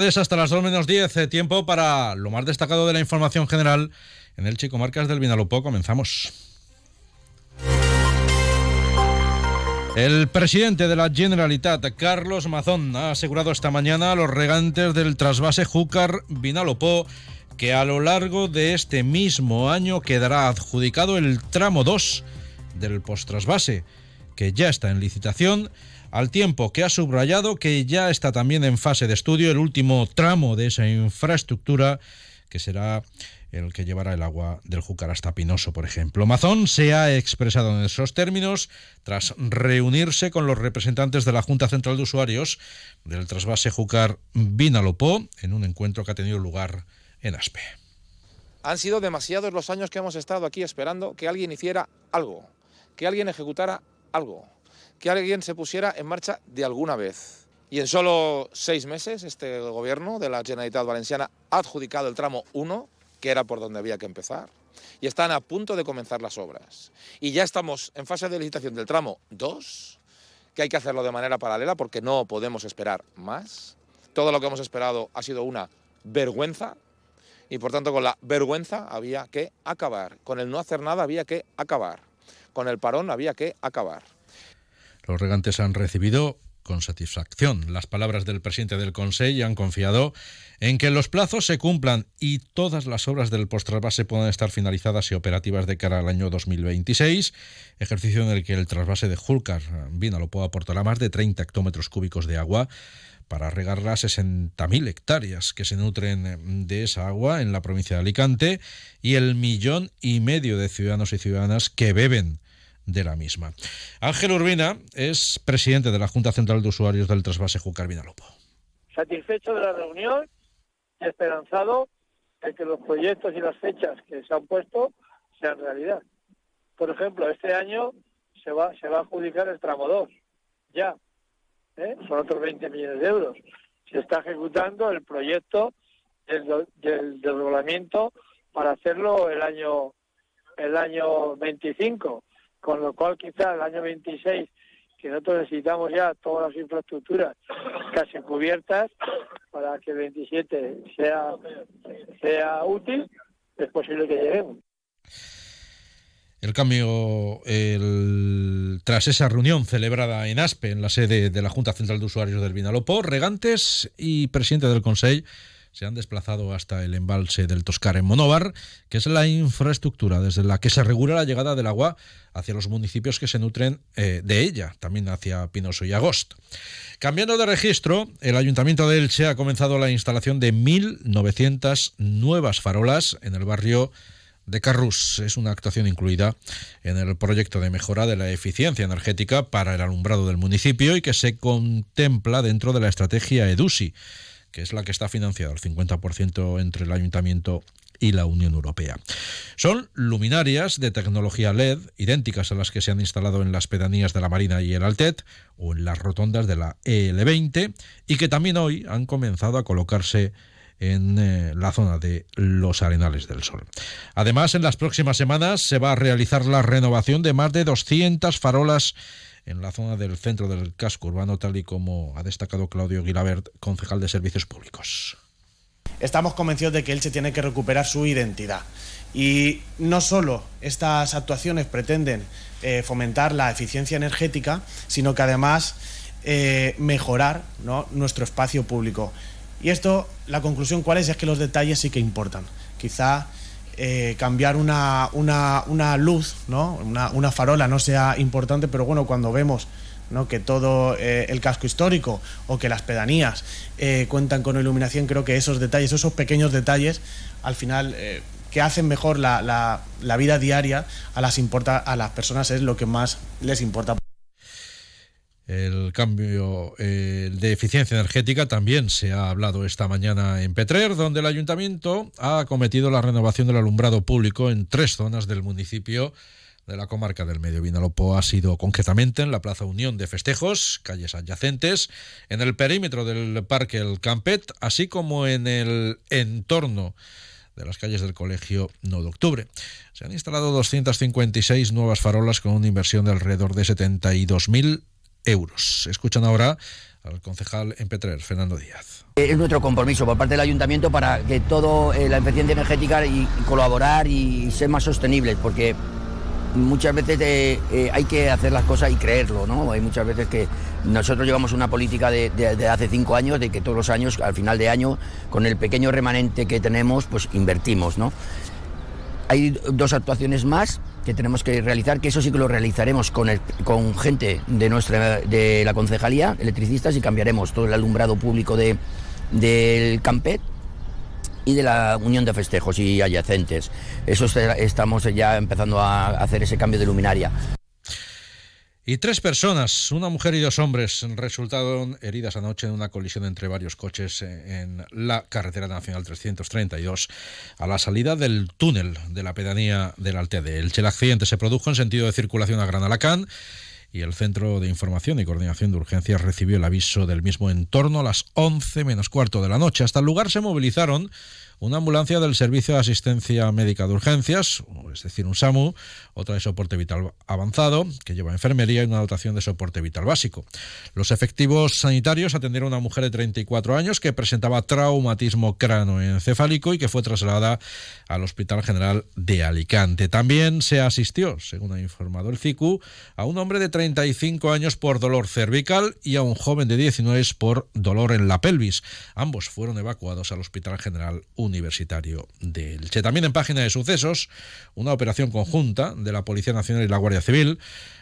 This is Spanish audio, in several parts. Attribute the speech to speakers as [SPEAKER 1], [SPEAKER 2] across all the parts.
[SPEAKER 1] hasta las 2 menos 10, eh, tiempo para lo más destacado de la información general en el Chico Marcas del Vinalopó. Comenzamos. El presidente de la Generalitat, Carlos Mazón, ha asegurado esta mañana a los regantes del trasvase Júcar Vinalopó que a lo largo de este mismo año quedará adjudicado el tramo 2 del postrasvase, que ya está en licitación al tiempo que ha subrayado que ya está también en fase de estudio el último tramo de esa infraestructura que será el que llevará el agua del Júcar hasta Pinoso, por ejemplo. Mazón se ha expresado en esos términos tras reunirse con los representantes de la Junta Central de Usuarios del trasvase Júcar Vinalopó en un encuentro que ha tenido lugar en Aspe.
[SPEAKER 2] Han sido demasiados los años que hemos estado aquí esperando que alguien hiciera algo, que alguien ejecutara algo que alguien se pusiera en marcha de alguna vez. Y en solo seis meses este gobierno de la Generalitat Valenciana ha adjudicado el tramo 1, que era por donde había que empezar, y están a punto de comenzar las obras. Y ya estamos en fase de licitación del tramo 2, que hay que hacerlo de manera paralela porque no podemos esperar más. Todo lo que hemos esperado ha sido una vergüenza y por tanto con la vergüenza había que acabar. Con el no hacer nada había que acabar. Con el parón había que acabar.
[SPEAKER 1] Los regantes han recibido con satisfacción. Las palabras del presidente del Consejo han confiado en que los plazos se cumplan y todas las obras del postrasvase puedan estar finalizadas y operativas de cara al año 2026, ejercicio en el que el trasvase de Julcar puede aportará más de 30 hectómetros cúbicos de agua para regar las 60.000 hectáreas que se nutren de esa agua en la provincia de Alicante y el millón y medio de ciudadanos y ciudadanas que beben de la misma. Ángel Urbina es presidente de la Junta Central de Usuarios del Trasvase Júcar Vinalopó.
[SPEAKER 3] Satisfecho de la reunión y esperanzado de que los proyectos y las fechas que se han puesto sean realidad. Por ejemplo, este año se va, se va a adjudicar el tramo 2, ya. ¿eh? Son otros 20 millones de euros. Se está ejecutando el proyecto del, del, para hacerlo el año el año 25 con lo cual quizá el año 26, que nosotros necesitamos ya todas las infraestructuras casi cubiertas para que el 27 sea, sea útil, es posible que lleguemos.
[SPEAKER 1] El cambio, el, tras esa reunión celebrada en Aspe, en la sede de la Junta Central de Usuarios del Vinalopó, regantes y presidente del Consejo se han desplazado hasta el embalse del Toscar en Monóvar, que es la infraestructura desde la que se regula la llegada del agua hacia los municipios que se nutren eh, de ella, también hacia Pinoso y Agost. Cambiando de registro, el Ayuntamiento de Elche ha comenzado la instalación de 1.900 nuevas farolas en el barrio de Carrús. Es una actuación incluida en el proyecto de mejora de la eficiencia energética para el alumbrado del municipio y que se contempla dentro de la estrategia EDUSI que es la que está financiada al 50% entre el ayuntamiento y la Unión Europea. Son luminarias de tecnología LED idénticas a las que se han instalado en las pedanías de la Marina y el Altet o en las rotondas de la EL20 y que también hoy han comenzado a colocarse en eh, la zona de los Arenales del Sol. Además, en las próximas semanas se va a realizar la renovación de más de 200 farolas en la zona del centro del casco urbano, tal y como ha destacado Claudio Guilabert, concejal de Servicios Públicos.
[SPEAKER 4] Estamos convencidos de que Elche tiene que recuperar su identidad. Y no solo estas actuaciones pretenden eh, fomentar la eficiencia energética, sino que además eh, mejorar nuestro espacio público. Y esto, la conclusión cuál es, es que los detalles sí que importan. Quizá eh, cambiar una, una, luz, ¿no? Una, farola no sea importante, pero bueno, cuando vemos ¿no? que todo eh, el casco histórico o que las pedanías eh, cuentan con iluminación, creo que esos detalles, esos pequeños detalles, al final que hacen mejor la, la, la, vida diaria a las, importa, a las personas es lo que más les importa
[SPEAKER 1] el cambio eh, de eficiencia energética también se ha hablado esta mañana en Petrer, donde el ayuntamiento ha acometido la renovación del alumbrado público en tres zonas del municipio de la comarca del Medio Vinalopó ha sido concretamente en la Plaza Unión de Festejos, calles adyacentes, en el perímetro del Parque El Campet, así como en el entorno de las calles del Colegio 9 de Octubre. Se han instalado 256 nuevas farolas con una inversión de alrededor de 72.000 euros. Escuchan ahora al concejal en Petrer, Fernando Díaz.
[SPEAKER 5] Es nuestro compromiso por parte del ayuntamiento para que todo la eficiencia energética y, colaborar y ser más sostenibles, porque muchas veces eh, eh, hay que hacer las cosas y creerlo, ¿no? Hay muchas veces que nosotros llevamos una política de, hace cinco años, de que todos los años, al final de año, con el pequeño remanente que tenemos, pues invertimos, ¿no? Hay dos actuaciones más que tenemos que realizar, que eso sí que lo realizaremos con, con gente de, nuestra, de la concejalía, electricistas, y cambiaremos todo el alumbrado público de, del Campet y de la Unión de Festejos y adyacentes. Eso estamos ya empezando a hacer ese cambio de luminaria.
[SPEAKER 1] Y tres personas, una mujer y dos hombres, resultaron heridas anoche en una colisión entre varios coches en la carretera nacional 332 a la salida del túnel de la pedanía del Alte de Elche. El accidente se produjo en sentido de circulación a Gran Alacán y el Centro de Información y Coordinación de Urgencias recibió el aviso del mismo en torno a las 11 menos cuarto de la noche. Hasta el lugar se movilizaron una ambulancia del Servicio de Asistencia Médica de Urgencias, es decir, un SAMU, otra de soporte vital avanzado, que lleva enfermería y una dotación de soporte vital básico. Los efectivos sanitarios atendieron a una mujer de 34 años que presentaba traumatismo cranoencefálico y que fue trasladada al Hospital General de Alicante. También se asistió, según ha informado el CICU, a un hombre de 35 años por dolor cervical y a un joven de 19 por dolor en la pelvis. Ambos fueron evacuados al Hospital General Universitario de Elche. También en página de sucesos, una operación conjunta de la Policía Nacional y la Guardia Civil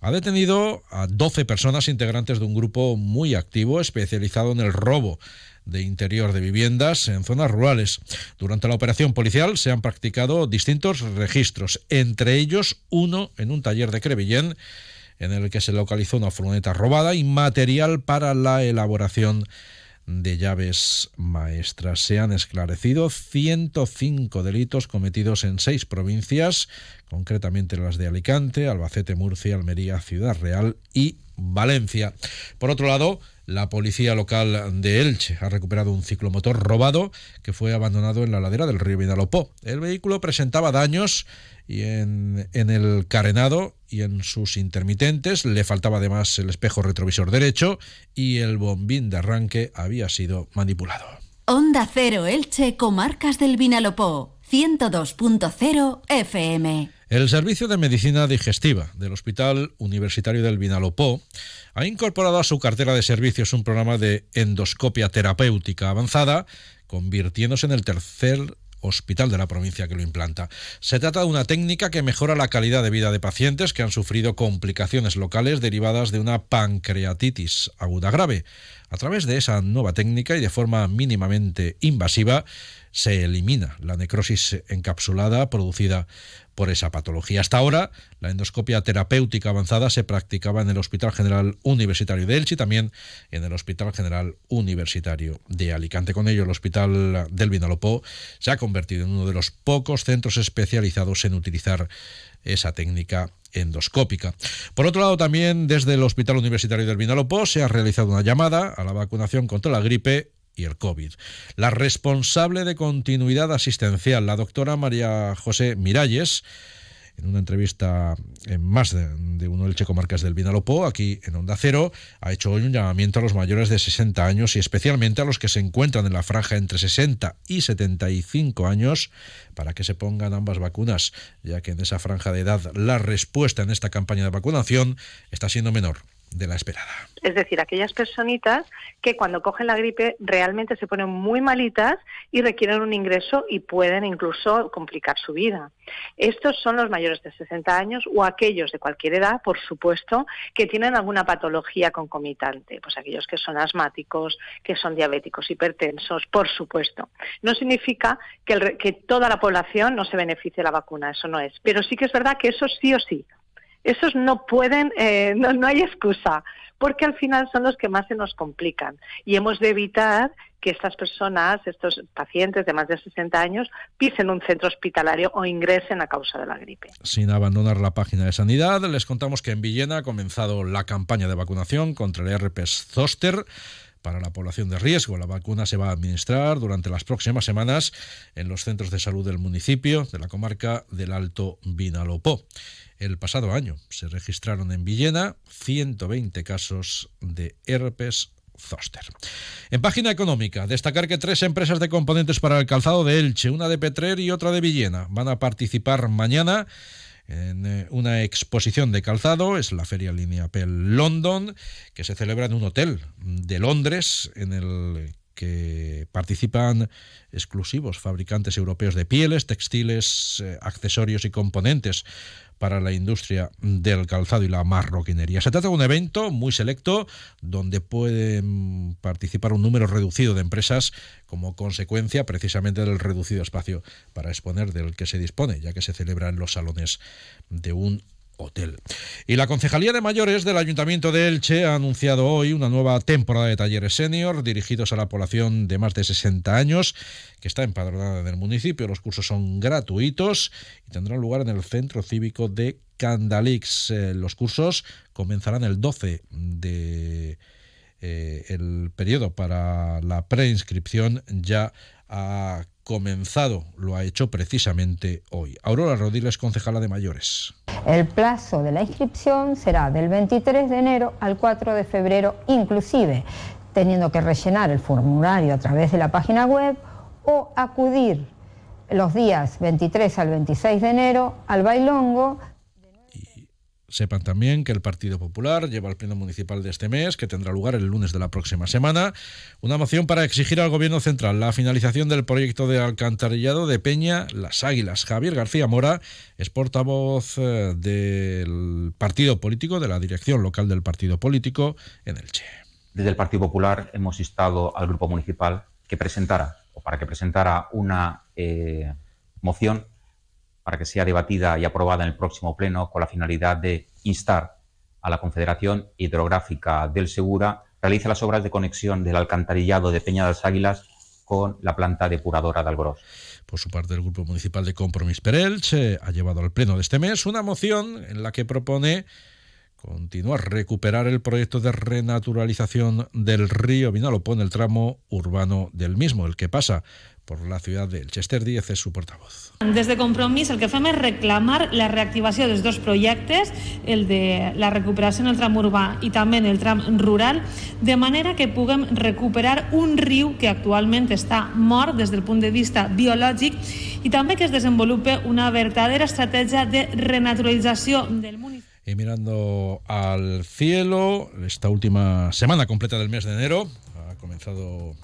[SPEAKER 1] ha detenido a 12 personas integrantes de un grupo muy activo especializado en el robo de interior de viviendas en zonas rurales. Durante la operación policial se han practicado distintos registros, entre ellos uno en un taller de Crevillén en el que se localizó una furgoneta robada y material para la elaboración de llaves maestras. Se han esclarecido 105 delitos cometidos en seis provincias, concretamente las de Alicante, Albacete, Murcia, Almería, Ciudad Real y Valencia. Por otro lado, la policía local de Elche ha recuperado un ciclomotor robado que fue abandonado en la ladera del río Vinalopó. El vehículo presentaba daños y en, el carenado y en sus intermitentes le faltaba además el espejo retrovisor derecho y el bombín de arranque había sido manipulado.
[SPEAKER 6] Onda Cero Elche, Comarcas del Vinalopó, 102.0 FM.
[SPEAKER 1] El Servicio de Medicina Digestiva del Hospital Universitario del Vinalopó ha incorporado a su cartera de servicios un programa de endoscopia terapéutica avanzada, convirtiéndose en el tercer hospital de la provincia que lo implanta. Se trata de una técnica que mejora la calidad de vida de pacientes que han sufrido complicaciones locales derivadas de una pancreatitis aguda grave. A través de esa nueva técnica y de forma mínimamente invasiva, se elimina la necrosis encapsulada producida por esa patología. Hasta ahora, la endoscopia terapéutica avanzada se practicaba en el Hospital General Universitario de Elche y también en el Hospital General Universitario de Alicante. Con ello, el Hospital del Vinalopó se ha convertido en uno de los pocos centros especializados en utilizar esa técnica endoscópica. Por otro lado, también desde el Hospital Universitario del Vinalopó se ha realizado una llamada a la vacunación contra la gripe y el COVID. La responsable de continuidad asistencial, la doctora María José Miralles, en una entrevista en más de, uno del Checo Marcas del Vinalopó, aquí en Onda Cero, ha hecho hoy un llamamiento a los mayores de 60 años y especialmente a los que se encuentran en la franja entre 60 y 75 años para que se pongan ambas vacunas, ya que en esa franja de edad la respuesta en esta campaña de vacunación está siendo menor de la esperada.
[SPEAKER 7] Es decir, aquellas personitas que cuando cogen la gripe realmente se ponen muy malitas y requieren un ingreso y pueden incluso complicar su vida. Estos son los mayores de 60 años o aquellos de cualquier edad, por supuesto, que tienen alguna patología concomitante, pues aquellos que son asmáticos, que son diabéticos, hipertensos, por supuesto. No significa que, que toda la población no se beneficie de la vacuna, eso no es, pero sí que es verdad que eso sí o sí esos no pueden, eh, no, no hay excusa, porque al final son los que más se nos complican. Y hemos de evitar que estas personas, estos pacientes de más de 60 años, pisen un centro hospitalario o ingresen a causa de la gripe.
[SPEAKER 1] Sin abandonar la página de sanidad, les contamos que en Villena ha comenzado la campaña de vacunación contra el herpes zoster para la población de riesgo. La vacuna se va a administrar durante las próximas semanas en los centros de salud del municipio de la comarca del Alto Vinalopó. El pasado año se registraron en Villena 120 casos de herpes Zoster. En página económica, destacar que tres empresas de componentes para el calzado de Elche, una de Petrer y otra de Villena, van a participar mañana en eh, una exposición de calzado, es la Feria Lineapel London, que se celebra en un hotel de Londres, en el que participan exclusivos fabricantes europeos de pieles, textiles, eh, accesorios y componentes para la industria del calzado y la marroquinería. Se trata de un evento muy selecto donde pueden participar un número reducido de empresas como consecuencia precisamente del reducido espacio para exponer del que se dispone, ya que se celebra en los salones de un hotel. Y la Concejalía de Mayores del Ayuntamiento de Elche ha anunciado hoy una nueva temporada de talleres senior dirigidos a la población de más de 60 años que está empadronada en el municipio. Los cursos son gratuitos y tendrán lugar en el Centro Cívico de Candalix. Eh, los cursos comenzarán el 12 de eh, el periodo para la preinscripción ya ha comenzado, lo ha hecho precisamente hoy. Aurora Rodiles, concejala de mayores.
[SPEAKER 8] El plazo de la inscripción será del 23 de enero al 4 de febrero, inclusive teniendo que rellenar el formulario a través de la página web o acudir los días 23 al 26 de enero al bailongo
[SPEAKER 1] Sepan también que el Partido Popular lleva al Pleno Municipal de este mes, que tendrá lugar el lunes de la próxima semana, una moción para exigir al Gobierno Central la finalización del proyecto de alcantarillado de Peña Las Águilas. Javier García Mora es portavoz eh, del partido político, de la dirección local del partido político en el Che.
[SPEAKER 9] Desde el Partido Popular hemos instado al Grupo Municipal que presentara, o para que presentara una eh, moción para que sea debatida y aprobada en el próximo Pleno con la finalidad de instar a la Confederación Hidrográfica del Segura realice las obras de conexión del alcantarillado de Peña de las Águilas con la planta depuradora de Algoros.
[SPEAKER 1] Por su parte, el Grupo Municipal de Compromís Perelche ha llevado al Pleno de este mes una moción en la que propone continuar, recuperar el proyecto de renaturalización del río Vinalopó en el tramo urbano del mismo, el que pasa por la ciudad de Chester Díez es su portavoz.
[SPEAKER 10] Des de Compromís el que fem és reclamar la reactivació dels dos projectes, el de la recuperació en el tram urbà i també en el tram rural, de manera que puguem recuperar un riu que actualment està mort des del punt de vista biològic i també que es desenvolupe una verdadera estratègia de renaturalització del municipi.
[SPEAKER 1] Mirando al cielo, esta última semana completa del mes de enero ha comenzado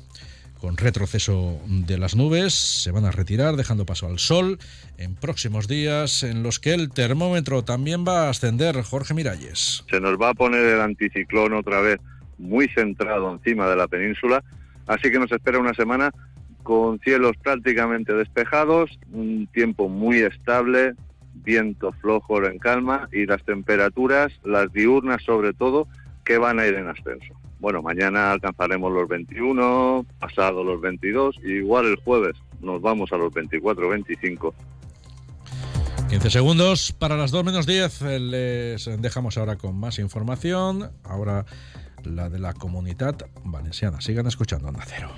[SPEAKER 1] con retroceso de las nubes, se van a retirar dejando paso al sol en próximos días en los que el termómetro también va a ascender. Jorge Miralles.
[SPEAKER 11] Se nos va a poner el anticiclón otra vez muy centrado encima de la península, así que nos espera una semana con cielos prácticamente despejados, un tiempo muy estable, viento flojo en calma y las temperaturas, las diurnas sobre todo, que van a ir en ascenso. Bueno, mañana alcanzaremos los 21, pasado los 22 y igual el jueves nos vamos a los 24, 25.
[SPEAKER 1] 15 segundos para las 2 menos 10. Les dejamos ahora con más información. Ahora la de la comunidad valenciana. Sigan escuchando Onda Cero.